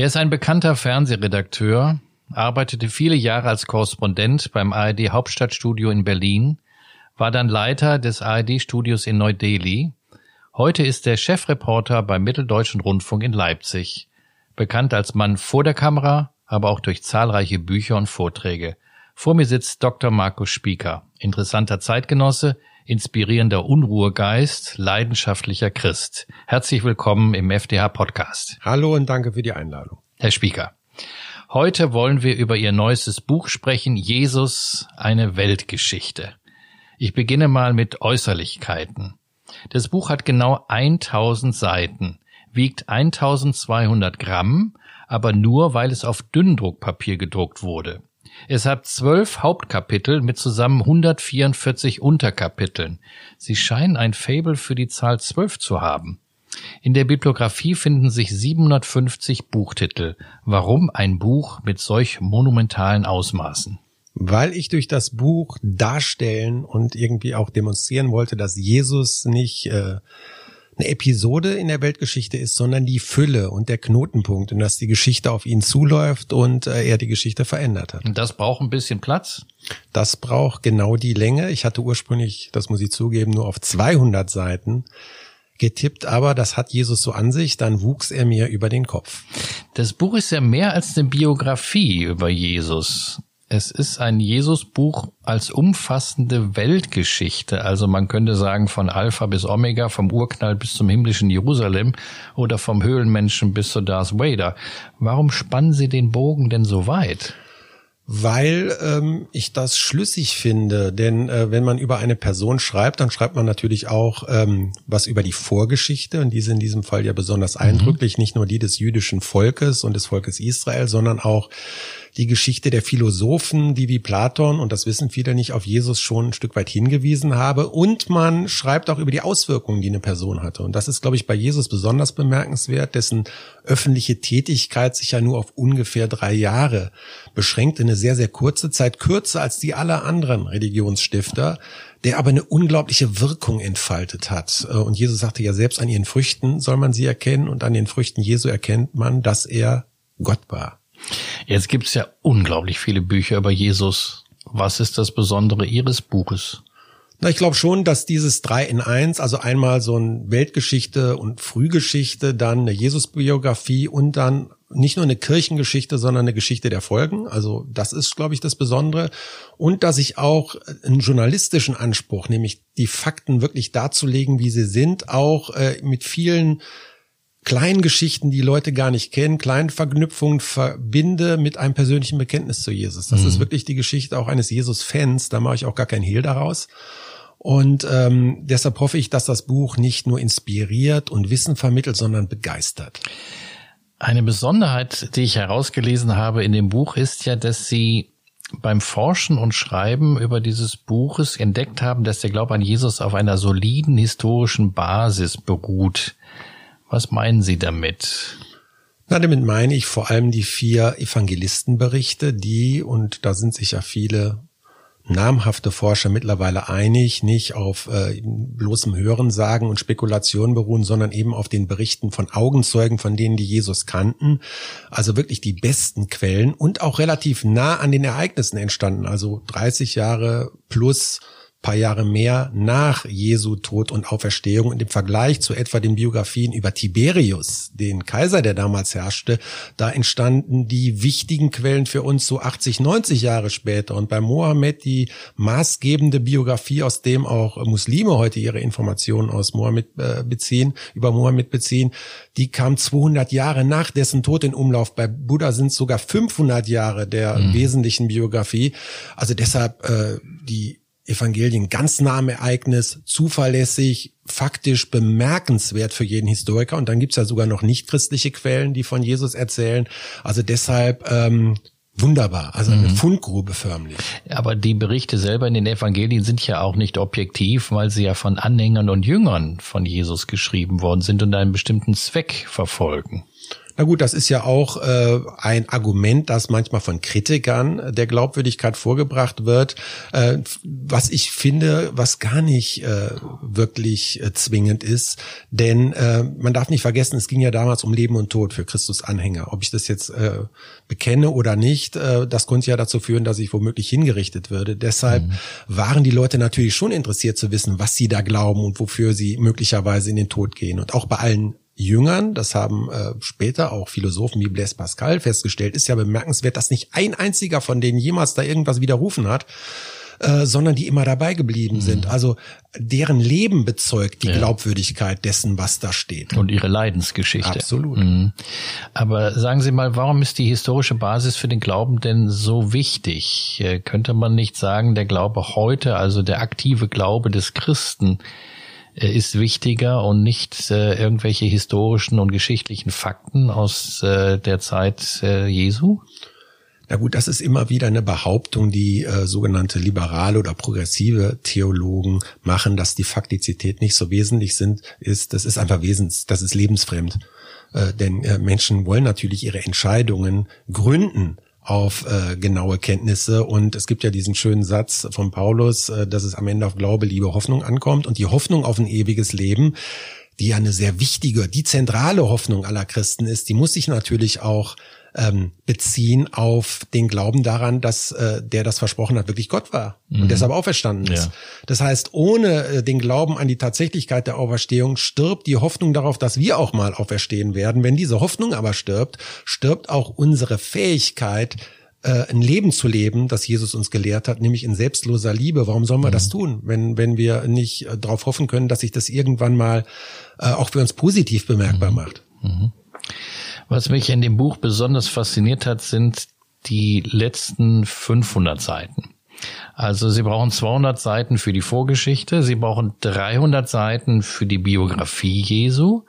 Er ist ein bekannter Fernsehredakteur, arbeitete viele Jahre als Korrespondent beim ARD Hauptstadtstudio in Berlin, war dann Leiter des ARD-Studios in Neu-Delhi. Heute ist er Chefreporter beim Mitteldeutschen Rundfunk in Leipzig, bekannt als Mann vor der Kamera, aber auch durch zahlreiche Bücher und Vorträge. Vor mir sitzt Dr. Markus Spieker, interessanter Zeitgenosse, inspirierender Unruhegeist, leidenschaftlicher Christ. Herzlich willkommen im FDH Podcast. Hallo und danke für die Einladung. Herr Spieker, heute wollen wir über Ihr neuestes Buch sprechen, Jesus, eine Weltgeschichte. Ich beginne mal mit Äußerlichkeiten. Das Buch hat genau 1000 Seiten, wiegt 1200 Gramm, aber nur, weil es auf Dünndruckpapier gedruckt wurde. Es hat zwölf Hauptkapitel mit zusammen 144 Unterkapiteln. Sie scheinen ein Fable für die Zahl zwölf zu haben. In der Bibliografie finden sich 750 Buchtitel. Warum ein Buch mit solch monumentalen Ausmaßen? Weil ich durch das Buch darstellen und irgendwie auch demonstrieren wollte, dass Jesus nicht äh, eine Episode in der Weltgeschichte ist, sondern die Fülle und der Knotenpunkt und dass die Geschichte auf ihn zuläuft und äh, er die Geschichte verändert hat. Und das braucht ein bisschen Platz? Das braucht genau die Länge. Ich hatte ursprünglich, das muss ich zugeben, nur auf 200 Seiten getippt, aber das hat Jesus so an sich, dann wuchs er mir über den Kopf. Das Buch ist ja mehr als eine Biografie über Jesus. Es ist ein Jesusbuch als umfassende Weltgeschichte. Also man könnte sagen von Alpha bis Omega, vom Urknall bis zum himmlischen Jerusalem oder vom Höhlenmenschen bis zu Darth Vader. Warum spannen Sie den Bogen denn so weit? weil ähm, ich das schlüssig finde. Denn äh, wenn man über eine Person schreibt, dann schreibt man natürlich auch ähm, was über die Vorgeschichte. Und die ist in diesem Fall ja besonders mhm. eindrücklich, nicht nur die des jüdischen Volkes und des Volkes Israel, sondern auch die Geschichte der Philosophen, die wie Platon, und das wissen viele nicht, auf Jesus schon ein Stück weit hingewiesen habe. Und man schreibt auch über die Auswirkungen, die eine Person hatte. Und das ist, glaube ich, bei Jesus besonders bemerkenswert, dessen öffentliche Tätigkeit sich ja nur auf ungefähr drei Jahre beschränkt, eine sehr, sehr kurze Zeit, kürzer als die aller anderen Religionsstifter der aber eine unglaubliche Wirkung entfaltet hat. Und Jesus sagte ja selbst, an ihren Früchten soll man sie erkennen und an den Früchten Jesu erkennt man, dass er Gott war. Jetzt gibt's ja unglaublich viele Bücher über Jesus. Was ist das Besondere Ihres Buches? Na, ich glaube schon, dass dieses drei in eins, also einmal so ein Weltgeschichte und Frühgeschichte, dann eine Jesusbiografie und dann nicht nur eine Kirchengeschichte, sondern eine Geschichte der Folgen. Also das ist, glaube ich, das Besondere. Und dass ich auch einen journalistischen Anspruch, nämlich die Fakten wirklich darzulegen, wie sie sind, auch äh, mit vielen kleinen Geschichten, die Leute gar nicht kennen, kleinen Verknüpfungen verbinde mit einem persönlichen Bekenntnis zu Jesus. Das mhm. ist wirklich die Geschichte auch eines Jesus-Fans. Da mache ich auch gar kein Hehl daraus. Und ähm, deshalb hoffe ich, dass das Buch nicht nur inspiriert und Wissen vermittelt, sondern begeistert. Eine Besonderheit, die ich herausgelesen habe in dem Buch, ist ja, dass Sie beim Forschen und Schreiben über dieses Buches entdeckt haben, dass der Glaube an Jesus auf einer soliden historischen Basis beruht. Was meinen Sie damit? Na, damit meine ich vor allem die vier Evangelistenberichte, die, und da sind sich ja viele namhafte Forscher mittlerweile einig, nicht auf äh, bloßem Hörensagen und Spekulation beruhen, sondern eben auf den Berichten von Augenzeugen, von denen die Jesus kannten. Also wirklich die besten Quellen und auch relativ nah an den Ereignissen entstanden. Also 30 Jahre plus paar Jahre mehr nach Jesu Tod und Auferstehung und im Vergleich zu etwa den Biografien über Tiberius, den Kaiser, der damals herrschte, da entstanden die wichtigen Quellen für uns so 80, 90 Jahre später. Und bei Mohammed die maßgebende Biografie, aus dem auch Muslime heute ihre Informationen aus Mohammed äh, beziehen, über Mohammed beziehen, die kam 200 Jahre nach dessen Tod in Umlauf. Bei Buddha sind es sogar 500 Jahre der mhm. wesentlichen Biografie. Also deshalb äh, die Evangelien ganz nah am Ereignis, zuverlässig, faktisch bemerkenswert für jeden Historiker. Und dann gibt's ja sogar noch nicht christliche Quellen, die von Jesus erzählen. Also deshalb ähm, wunderbar, also eine mhm. Fundgrube förmlich. Aber die Berichte selber in den Evangelien sind ja auch nicht objektiv, weil sie ja von Anhängern und Jüngern von Jesus geschrieben worden sind und einen bestimmten Zweck verfolgen. Na gut, das ist ja auch äh, ein Argument, das manchmal von Kritikern der Glaubwürdigkeit vorgebracht wird, äh, was ich finde, was gar nicht äh, wirklich äh, zwingend ist. Denn äh, man darf nicht vergessen, es ging ja damals um Leben und Tod für Christus-Anhänger. Ob ich das jetzt äh, bekenne oder nicht, äh, das konnte ja dazu führen, dass ich womöglich hingerichtet würde. Deshalb mhm. waren die Leute natürlich schon interessiert zu wissen, was sie da glauben und wofür sie möglicherweise in den Tod gehen. Und auch bei allen Jüngern, das haben äh, später auch Philosophen wie Blaise Pascal festgestellt, ist ja bemerkenswert, dass nicht ein einziger von denen jemals da irgendwas widerrufen hat, äh, sondern die immer dabei geblieben mhm. sind. Also deren Leben bezeugt die ja. Glaubwürdigkeit dessen, was da steht. Und ihre Leidensgeschichte. Absolut. Mhm. Aber sagen Sie mal, warum ist die historische Basis für den Glauben denn so wichtig? Äh, könnte man nicht sagen, der Glaube heute, also der aktive Glaube des Christen, ist wichtiger und nicht äh, irgendwelche historischen und geschichtlichen Fakten aus äh, der Zeit äh, Jesu? Na gut, das ist immer wieder eine Behauptung, die äh, sogenannte liberale oder progressive Theologen machen, dass die Faktizität nicht so wesentlich sind, ist, das ist einfach wesens, das ist lebensfremd. Äh, denn äh, Menschen wollen natürlich ihre Entscheidungen gründen auf äh, genaue Kenntnisse. Und es gibt ja diesen schönen Satz von Paulus, äh, dass es am Ende auf Glaube, Liebe, Hoffnung ankommt. Und die Hoffnung auf ein ewiges Leben, die ja eine sehr wichtige, die zentrale Hoffnung aller Christen ist, die muss sich natürlich auch ähm, beziehen auf den Glauben daran, dass äh, der das versprochen hat, wirklich Gott war mhm. und deshalb auferstanden ist. Ja. Das heißt, ohne äh, den Glauben an die Tatsächlichkeit der Auferstehung stirbt die Hoffnung darauf, dass wir auch mal auferstehen werden. Wenn diese Hoffnung aber stirbt, stirbt auch unsere Fähigkeit, äh, ein Leben zu leben, das Jesus uns gelehrt hat, nämlich in selbstloser Liebe. Warum sollen wir mhm. das tun, wenn, wenn wir nicht äh, darauf hoffen können, dass sich das irgendwann mal äh, auch für uns positiv bemerkbar mhm. macht? Was mich in dem Buch besonders fasziniert hat, sind die letzten 500 Seiten. Also Sie brauchen 200 Seiten für die Vorgeschichte, Sie brauchen 300 Seiten für die Biografie Jesu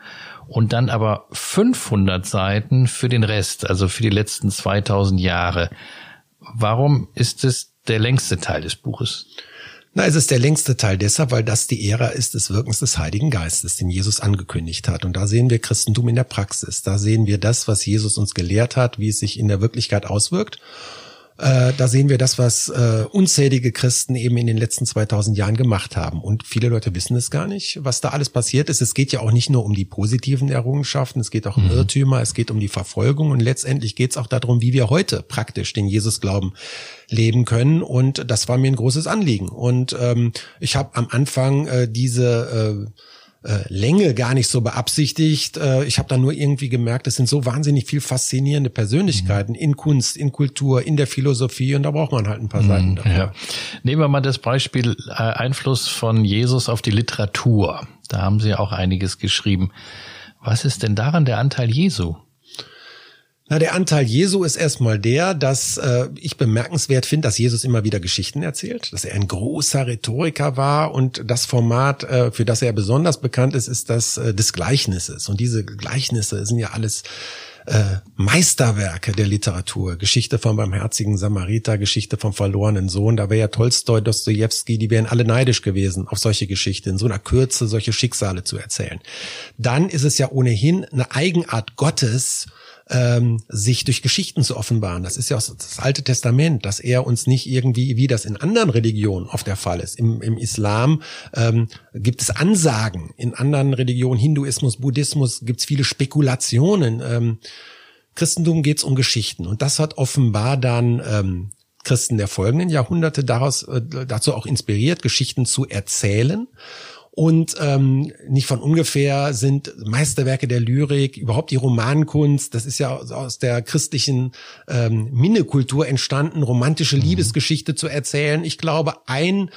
und dann aber 500 Seiten für den Rest, also für die letzten 2000 Jahre. Warum ist es der längste Teil des Buches? Na, es ist der längste Teil deshalb, weil das die Ära ist des Wirkens des Heiligen Geistes, den Jesus angekündigt hat. Und da sehen wir Christentum in der Praxis. Da sehen wir das, was Jesus uns gelehrt hat, wie es sich in der Wirklichkeit auswirkt. Äh, da sehen wir das, was äh, unzählige Christen eben in den letzten 2000 Jahren gemacht haben. Und viele Leute wissen es gar nicht, was da alles passiert ist. Es geht ja auch nicht nur um die positiven Errungenschaften, es geht auch um mhm. Irrtümer, es geht um die Verfolgung und letztendlich geht es auch darum, wie wir heute praktisch den Jesus glauben leben können. Und das war mir ein großes Anliegen. Und ähm, ich habe am Anfang äh, diese äh, äh, Länge gar nicht so beabsichtigt. Äh, ich habe da nur irgendwie gemerkt, es sind so wahnsinnig viel faszinierende Persönlichkeiten mhm. in Kunst, in Kultur, in der Philosophie und da braucht man halt ein paar mhm, Seiten dafür. Ja. Nehmen wir mal das Beispiel äh, Einfluss von Jesus auf die Literatur. Da haben Sie auch einiges geschrieben. Was ist denn daran der Anteil Jesu? Na, der Anteil Jesu ist erstmal der, dass äh, ich bemerkenswert finde, dass Jesus immer wieder Geschichten erzählt, dass er ein großer Rhetoriker war und das Format, äh, für das er besonders bekannt ist, ist das äh, des Gleichnisses. Und diese Gleichnisse sind ja alles äh, Meisterwerke der Literatur. Geschichte vom barmherzigen Samariter, Geschichte vom verlorenen Sohn. Da wäre ja Tolstoi, Dostoevsky, die wären alle neidisch gewesen auf solche Geschichten, in so einer Kürze solche Schicksale zu erzählen. Dann ist es ja ohnehin eine Eigenart Gottes, ähm, sich durch Geschichten zu offenbaren. Das ist ja auch das Alte Testament, dass er uns nicht irgendwie, wie das in anderen Religionen oft der Fall ist. Im, im Islam ähm, gibt es Ansagen, in anderen Religionen, Hinduismus, Buddhismus, gibt es viele Spekulationen. Ähm, Christentum geht es um Geschichten und das hat offenbar dann ähm, Christen der folgenden Jahrhunderte daraus äh, dazu auch inspiriert, Geschichten zu erzählen. Und ähm, nicht von ungefähr sind Meisterwerke der Lyrik, überhaupt die Romankunst, das ist ja aus der christlichen ähm, Minnekultur entstanden, romantische mhm. Liebesgeschichte zu erzählen. Ich glaube, ein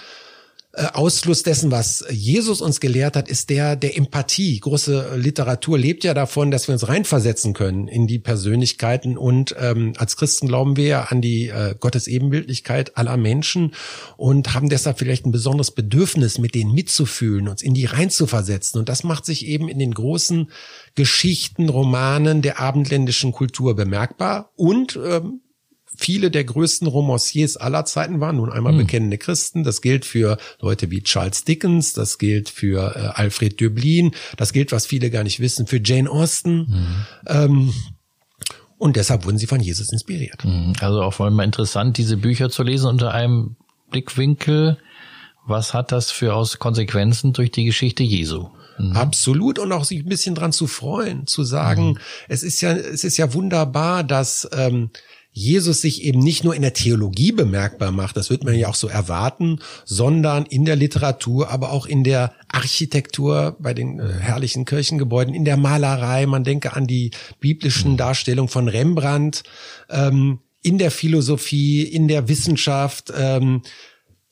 Ausfluss dessen, was Jesus uns gelehrt hat, ist der der Empathie. Große Literatur lebt ja davon, dass wir uns reinversetzen können in die Persönlichkeiten und ähm, als Christen glauben wir ja an die äh, Gottes Ebenbildlichkeit aller Menschen und haben deshalb vielleicht ein besonderes Bedürfnis, mit denen mitzufühlen, uns in die reinzuversetzen und das macht sich eben in den großen Geschichten, Romanen der abendländischen Kultur bemerkbar und ähm, viele der größten Romanciers aller Zeiten waren nun einmal mhm. bekennende Christen. Das gilt für Leute wie Charles Dickens, das gilt für äh, Alfred Döblin, das gilt, was viele gar nicht wissen, für Jane Austen. Mhm. Ähm, Und deshalb wurden sie von Jesus inspiriert. Mhm. Also auch vor allem mal interessant, diese Bücher zu lesen unter einem Blickwinkel. Was hat das für aus Konsequenzen durch die Geschichte Jesu? Mhm. Absolut und auch sich ein bisschen dran zu freuen, zu sagen, mhm. es ist ja, es ist ja wunderbar, dass ähm, Jesus sich eben nicht nur in der Theologie bemerkbar macht, das wird man ja auch so erwarten, sondern in der Literatur, aber auch in der Architektur, bei den äh, herrlichen Kirchengebäuden, in der Malerei, man denke an die biblischen mhm. Darstellungen von Rembrandt, ähm, in der Philosophie, in der Wissenschaft, ähm,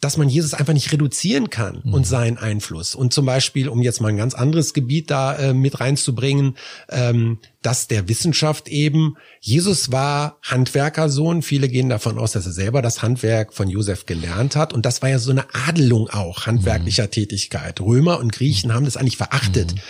dass man Jesus einfach nicht reduzieren kann mhm. und seinen Einfluss. Und zum Beispiel, um jetzt mal ein ganz anderes Gebiet da äh, mit reinzubringen, ähm, dass der Wissenschaft eben, Jesus war Handwerkersohn. Viele gehen davon aus, dass er selber das Handwerk von Josef gelernt hat. Und das war ja so eine Adelung auch handwerklicher mhm. Tätigkeit. Römer und Griechen haben das eigentlich verachtet. Mhm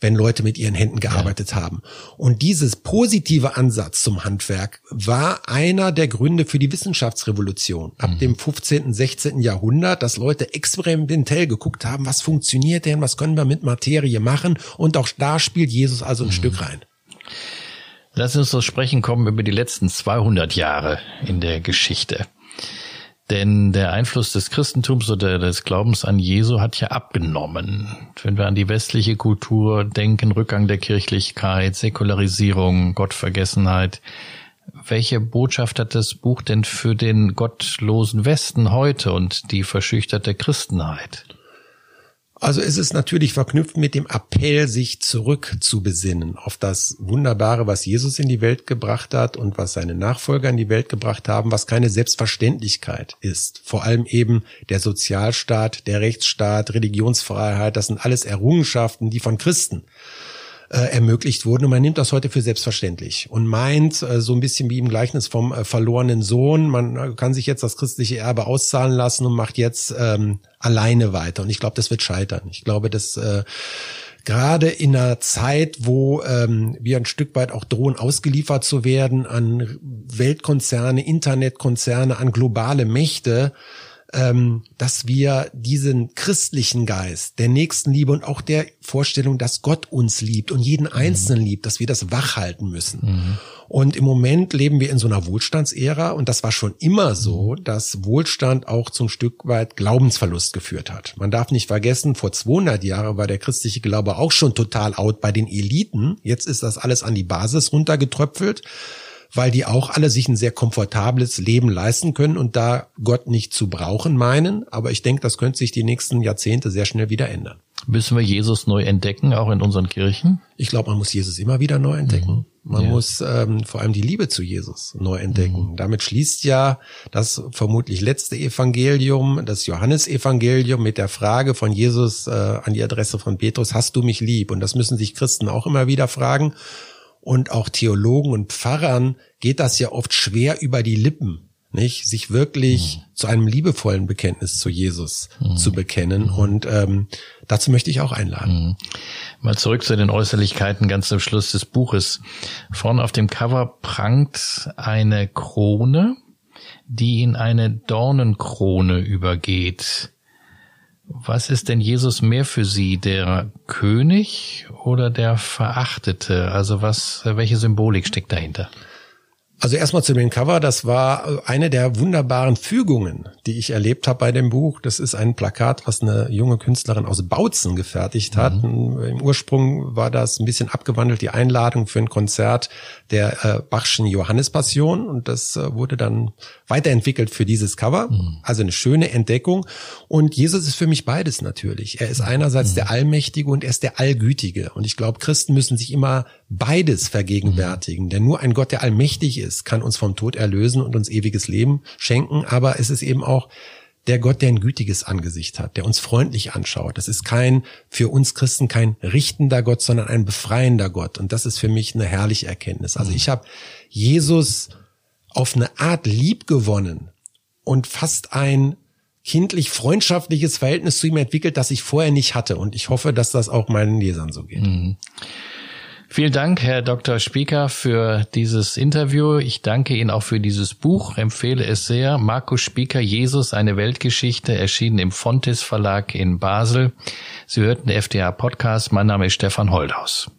wenn Leute mit ihren Händen gearbeitet ja. haben. Und dieses positive Ansatz zum Handwerk war einer der Gründe für die Wissenschaftsrevolution ab mhm. dem 15., 16. Jahrhundert, dass Leute experimentell geguckt haben, was funktioniert denn, was können wir mit Materie machen. Und auch da spielt Jesus also ein mhm. Stück rein. Lass uns so sprechen kommen über die letzten 200 Jahre in der Geschichte. Denn der Einfluss des Christentums oder des Glaubens an Jesu hat ja abgenommen. Wenn wir an die westliche Kultur denken, Rückgang der Kirchlichkeit, Säkularisierung, Gottvergessenheit. Welche Botschaft hat das Buch denn für den gottlosen Westen heute und die verschüchterte Christenheit? Also es ist natürlich verknüpft mit dem Appell, sich zurück zu besinnen auf das Wunderbare, was Jesus in die Welt gebracht hat und was seine Nachfolger in die Welt gebracht haben, was keine Selbstverständlichkeit ist. Vor allem eben der Sozialstaat, der Rechtsstaat, Religionsfreiheit, das sind alles Errungenschaften, die von Christen äh, ermöglicht wurden. Und man nimmt das heute für selbstverständlich und meint, äh, so ein bisschen wie im Gleichnis vom äh, verlorenen Sohn, man äh, kann sich jetzt das christliche Erbe auszahlen lassen und macht jetzt ähm, alleine weiter. Und ich glaube, das wird scheitern. Ich glaube, dass äh, gerade in einer Zeit, wo ähm, wir ein Stück weit auch drohen, ausgeliefert zu werden an Weltkonzerne, Internetkonzerne, an globale Mächte, ähm, dass wir diesen christlichen Geist der Nächstenliebe und auch der Vorstellung, dass Gott uns liebt und jeden Einzelnen mhm. liebt, dass wir das wachhalten müssen. Mhm. Und im Moment leben wir in so einer Wohlstandsära und das war schon immer so, mhm. dass Wohlstand auch zum Stück weit Glaubensverlust geführt hat. Man darf nicht vergessen, vor 200 Jahren war der christliche Glaube auch schon total out bei den Eliten. Jetzt ist das alles an die Basis runtergetröpfelt weil die auch alle sich ein sehr komfortables Leben leisten können und da Gott nicht zu brauchen meinen. Aber ich denke, das könnte sich die nächsten Jahrzehnte sehr schnell wieder ändern. Müssen wir Jesus neu entdecken, auch in unseren Kirchen? Ich glaube, man muss Jesus immer wieder neu entdecken. Mhm. Man ja. muss ähm, vor allem die Liebe zu Jesus neu entdecken. Mhm. Damit schließt ja das vermutlich letzte Evangelium, das Johannesevangelium mit der Frage von Jesus äh, an die Adresse von Petrus, hast du mich lieb? Und das müssen sich Christen auch immer wieder fragen und auch Theologen und Pfarrern geht das ja oft schwer über die Lippen, nicht? Sich wirklich mhm. zu einem liebevollen Bekenntnis zu Jesus mhm. zu bekennen. Mhm. Und ähm, dazu möchte ich auch einladen. Mhm. Mal zurück zu den Äußerlichkeiten ganz am Schluss des Buches. Vorne auf dem Cover prangt eine Krone, die in eine Dornenkrone übergeht. Was ist denn Jesus mehr für Sie, der König oder der Verachtete? Also was, welche Symbolik steckt dahinter? Also erstmal zu dem Cover, das war eine der wunderbaren Fügungen, die ich erlebt habe bei dem Buch. Das ist ein Plakat, was eine junge Künstlerin aus Bautzen gefertigt hat. Mhm. Im Ursprung war das ein bisschen abgewandelt, die Einladung für ein Konzert der äh, Bachschen Johannespassion und das äh, wurde dann weiterentwickelt für dieses Cover. Mhm. Also eine schöne Entdeckung. Und Jesus ist für mich beides natürlich. Er ist einerseits mhm. der Allmächtige und er ist der Allgütige. Und ich glaube, Christen müssen sich immer beides vergegenwärtigen. Mhm. Denn nur ein Gott, der allmächtig ist, kann uns vom Tod erlösen und uns ewiges Leben schenken. Aber es ist eben auch der Gott, der ein gütiges Angesicht hat, der uns freundlich anschaut. Das ist kein, für uns Christen kein richtender Gott, sondern ein befreiender Gott. Und das ist für mich eine herrliche Erkenntnis. Also mhm. ich habe Jesus auf eine Art lieb gewonnen und fast ein kindlich freundschaftliches Verhältnis zu ihm entwickelt, das ich vorher nicht hatte. Und ich hoffe, dass das auch meinen Lesern so geht. Mhm. Vielen Dank, Herr Dr. Spieker, für dieses Interview. Ich danke Ihnen auch für dieses Buch, empfehle es sehr. Markus Spieker, Jesus, eine Weltgeschichte, erschienen im Fontes Verlag in Basel. Sie hörten FDA Podcast. Mein Name ist Stefan Holdhaus.